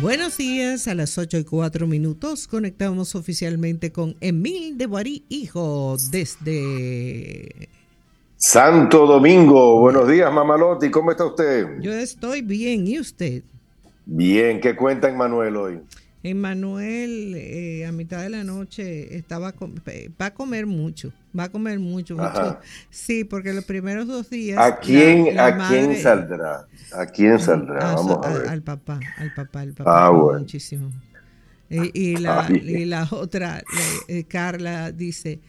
Buenos días, a las 8 y 4 minutos conectamos oficialmente con Emil de Boarí, hijo, desde... Santo Domingo, buenos días Mamalotti, ¿cómo está usted? Yo estoy bien, ¿y usted? Bien, ¿qué cuenta Manuel hoy? Emanuel eh, a mitad de la noche estaba va a comer mucho, va a comer mucho, mucho. Sí, porque los primeros dos días. ¿A quién, ¿a quién saldrá? ¿A quién saldrá? Vamos a, ver. Al papá, al papá, al papá. Ah, Muchísimo. Y, la, y, la, otra, eh, Carla, dice: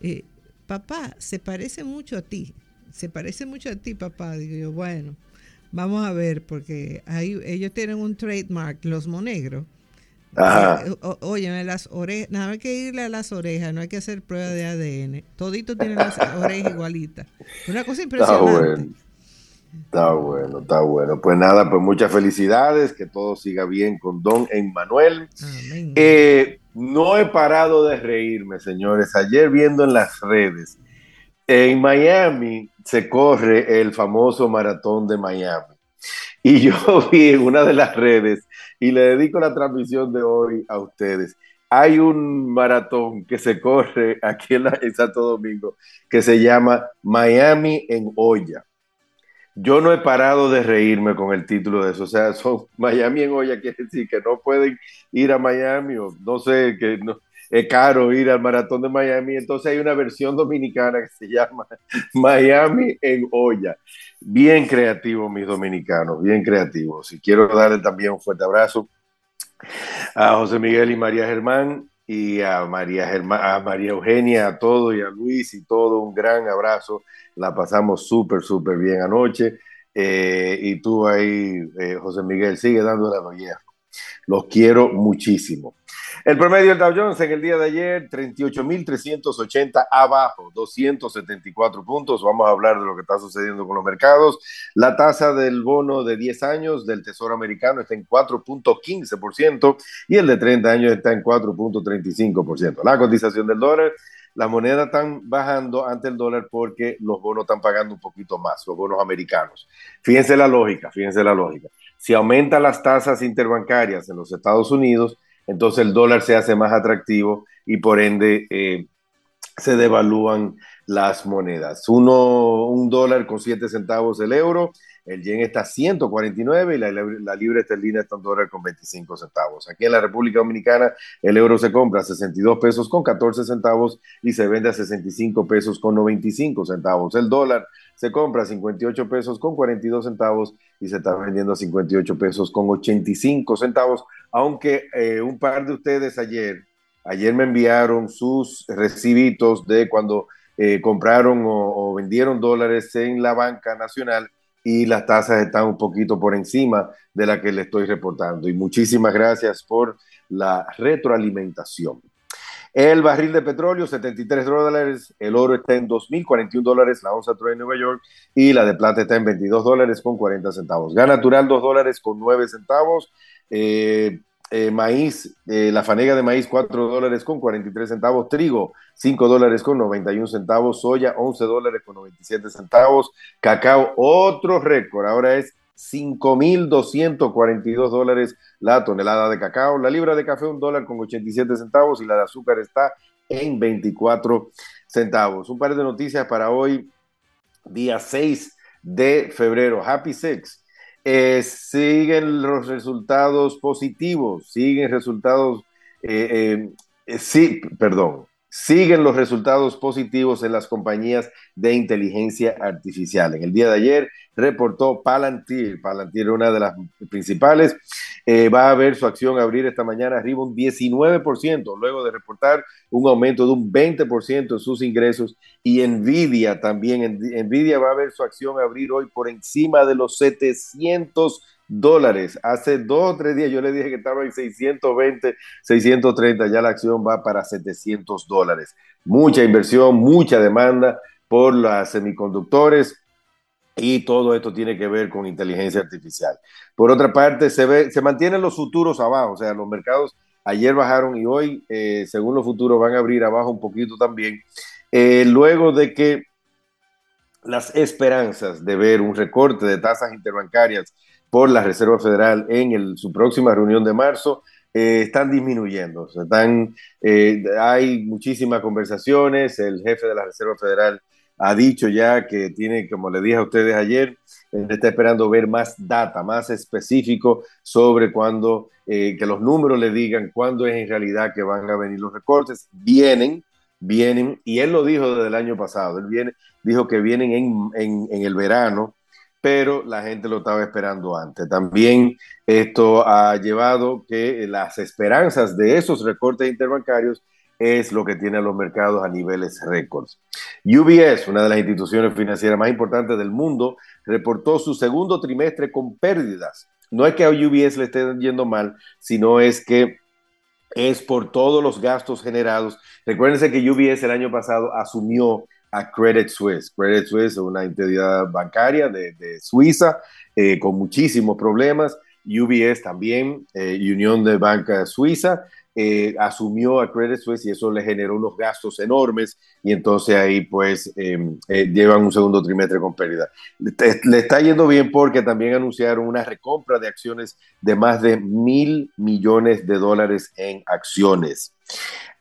eh, Papá, se parece mucho a ti. Se parece mucho a ti, papá. Digo yo, bueno, vamos a ver, porque ahí, ellos tienen un trademark, los monegros Ajá. Oye, las orejas, nada hay que irle a las orejas, no hay que hacer prueba de ADN. Todito tiene las orejas igualitas. Una cosa impresionante. Está bueno. Está bueno, Pues nada, pues muchas felicidades, que todo siga bien con Don Emmanuel. Eh, no he parado de reírme, señores. Ayer viendo en las redes, en Miami se corre el famoso maratón de Miami. Y yo vi en una de las redes y le dedico la transmisión de hoy a ustedes. Hay un maratón que se corre aquí en, Santo Domingo que se llama Miami en olla. Yo no he parado de reírme con el título de eso. O sea, son Miami en olla quiere decir que no pueden ir a Miami o no sé, que no, es caro ir al maratón de Miami. Entonces hay una versión dominicana que se llama Miami en olla. Bien creativo, mis dominicanos, bien creativos. Y quiero darle también un fuerte abrazo a José Miguel y María Germán y a María, a María Eugenia, a todo y a Luis y todo un gran abrazo. La pasamos súper, súper bien anoche. Eh, y tú ahí, eh, José Miguel, sigue dándole la. Los quiero muchísimo. El promedio del Dow Jones en el día de ayer, 38.380 abajo, 274 puntos. Vamos a hablar de lo que está sucediendo con los mercados. La tasa del bono de 10 años del Tesoro americano está en 4.15% y el de 30 años está en 4.35%. La cotización del dólar, la moneda están bajando ante el dólar porque los bonos están pagando un poquito más, los bonos americanos. Fíjense la lógica, fíjense la lógica. Si aumentan las tasas interbancarias en los Estados Unidos, entonces el dólar se hace más atractivo y por ende eh, se devalúan las monedas. Uno, un dólar con 7 centavos el euro, el yen está a 149 y la, la libra esterlina está un dólar con 25 centavos. Aquí en la República Dominicana el euro se compra a 62 pesos con 14 centavos y se vende a 65 pesos con 95 centavos. El dólar se compra a 58 pesos con 42 centavos y se está vendiendo a 58 pesos con 85 centavos, aunque eh, un par de ustedes ayer, ayer me enviaron sus recibitos de cuando eh, compraron o, vendieron dólares en la banca nacional y las tasas están un poquito por encima de la que le estoy reportando. Y muchísimas gracias por la retroalimentación. El barril de petróleo, 73 dólares. El oro está en 2.041 dólares, la onza de Nueva York. Y la de plata está en 22 dólares con 40 centavos. Gas natural, 2 dólares con 9 centavos. Eh, eh, maíz, eh, la fanega de maíz, 4 dólares con 43 centavos. Trigo, 5 dólares con 91 centavos. Soya, 11 dólares con 97 centavos. Cacao, otro récord. Ahora es 5.242 dólares la tonelada de cacao. La libra de café, un dólar con 87 centavos y la de azúcar está en 24 centavos. Un par de noticias para hoy, día 6 de febrero. Happy Six. Eh, siguen los resultados positivos, siguen resultados, eh, eh, sí, perdón, siguen los resultados positivos en las compañías de inteligencia artificial. En el día de ayer reportó Palantir, Palantir una de las principales, eh, va a ver su acción abrir esta mañana arriba un 19%, luego de reportar un aumento de un 20% en sus ingresos y Nvidia también, Nvidia va a ver su acción abrir hoy por encima de los 700 dólares. Hace dos o tres días yo le dije que estaba en 620, 630, ya la acción va para 700 dólares. Mucha inversión, mucha demanda por los semiconductores y todo esto tiene que ver con inteligencia artificial. Por otra parte, se, ve, se mantienen los futuros abajo, o sea, los mercados ayer bajaron y hoy, eh, según los futuros, van a abrir abajo un poquito también, eh, luego de que las esperanzas de ver un recorte de tasas interbancarias por la Reserva Federal en su próxima reunión de marzo eh, están disminuyendo. Están, eh, hay muchísimas conversaciones. El jefe de la Reserva Federal ha dicho ya que tiene, como le dije a ustedes ayer, está esperando ver más data, más específico sobre cuándo, eh, que los números le digan cuándo es en realidad que van a venir los recortes. Vienen, vienen, y él lo dijo desde el año pasado, él viene, dijo que vienen en, en, en el verano, pero la gente lo estaba esperando antes. También esto ha llevado que las esperanzas de esos recortes interbancarios es lo que tiene a los mercados a niveles récords. UBS, una de las instituciones financieras más importantes del mundo, reportó su segundo trimestre con pérdidas. No es que a UBS le esté yendo mal, sino es que es por todos los gastos generados. Recuérdense que UBS el año pasado asumió a Credit Suisse. Credit Suisse es una entidad bancaria de, Suiza eh, con muchísimos problemas. UBS también, eh, Unión de Banca Suiza, eh, asumió a Credit Suisse y eso le generó unos gastos enormes y entonces ahí pues em, llevan un segundo trimestre con pérdida. Le, está yendo bien porque también anunciaron una recompra de acciones de más de mil millones de dólares en acciones.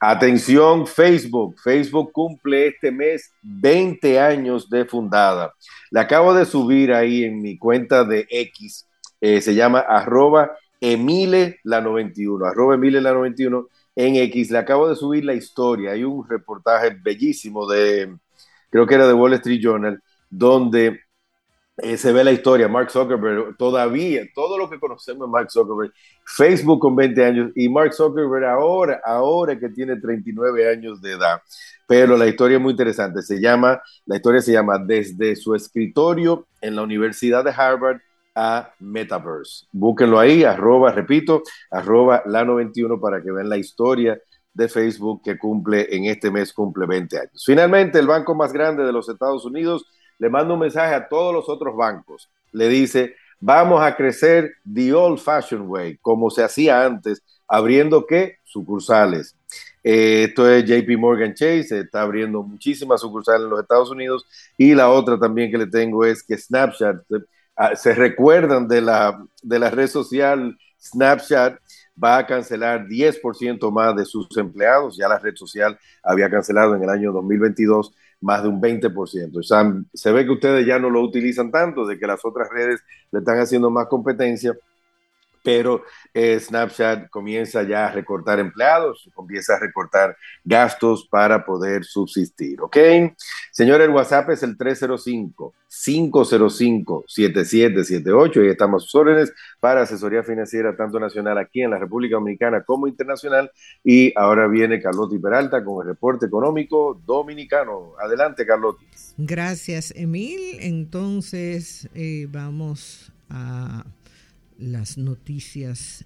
Atención Facebook, Facebook cumple este mes 20 años de fundada. Le acabo de subir ahí en mi cuenta de X, eh, se llama arroba Emile la 91, arroba Emile la 91 en X. Le acabo de subir la historia. Hay un reportaje bellísimo de, creo que era de Wall Street Journal, donde eh, se ve la historia, Mark Zuckerberg, todavía, todo lo que conocemos de Mark Zuckerberg, Facebook con 20 años y Mark Zuckerberg ahora, ahora que tiene 39 años de edad. Pero la historia es muy interesante, se llama, la historia se llama Desde su escritorio en la Universidad de Harvard a Metaverse. Búsquenlo ahí, arroba, repito, arroba la 91 para que vean la historia de Facebook que cumple en este mes, cumple 20 años. Finalmente, el banco más grande de los Estados Unidos le manda un mensaje a todos los otros bancos. Le dice, vamos a crecer the old fashioned way, como se hacía antes, abriendo qué? Sucursales. Eh, esto es JP Morgan Chase, está abriendo muchísimas sucursales en los Estados Unidos. Y la otra también que le tengo es que Snapchat, ah, se recuerdan de la, de la red social Snapchat, va a cancelar 10% más de sus empleados. Ya la red social había cancelado en el año 2022 más de un 20%. O sea, se ve que ustedes ya no lo utilizan tanto, de que las otras redes le están haciendo más competencia pero eh, Snapchat comienza ya a recortar empleados, comienza a recortar gastos para poder subsistir, ¿ok? Señor, el WhatsApp es el 305-505-7778 y estamos a sus órdenes para asesoría financiera tanto nacional aquí en la República Dominicana como internacional. Y ahora viene Carlotti Peralta con el reporte económico dominicano. Adelante, Carlotti. Gracias, Emil. Entonces, eh, vamos a las noticias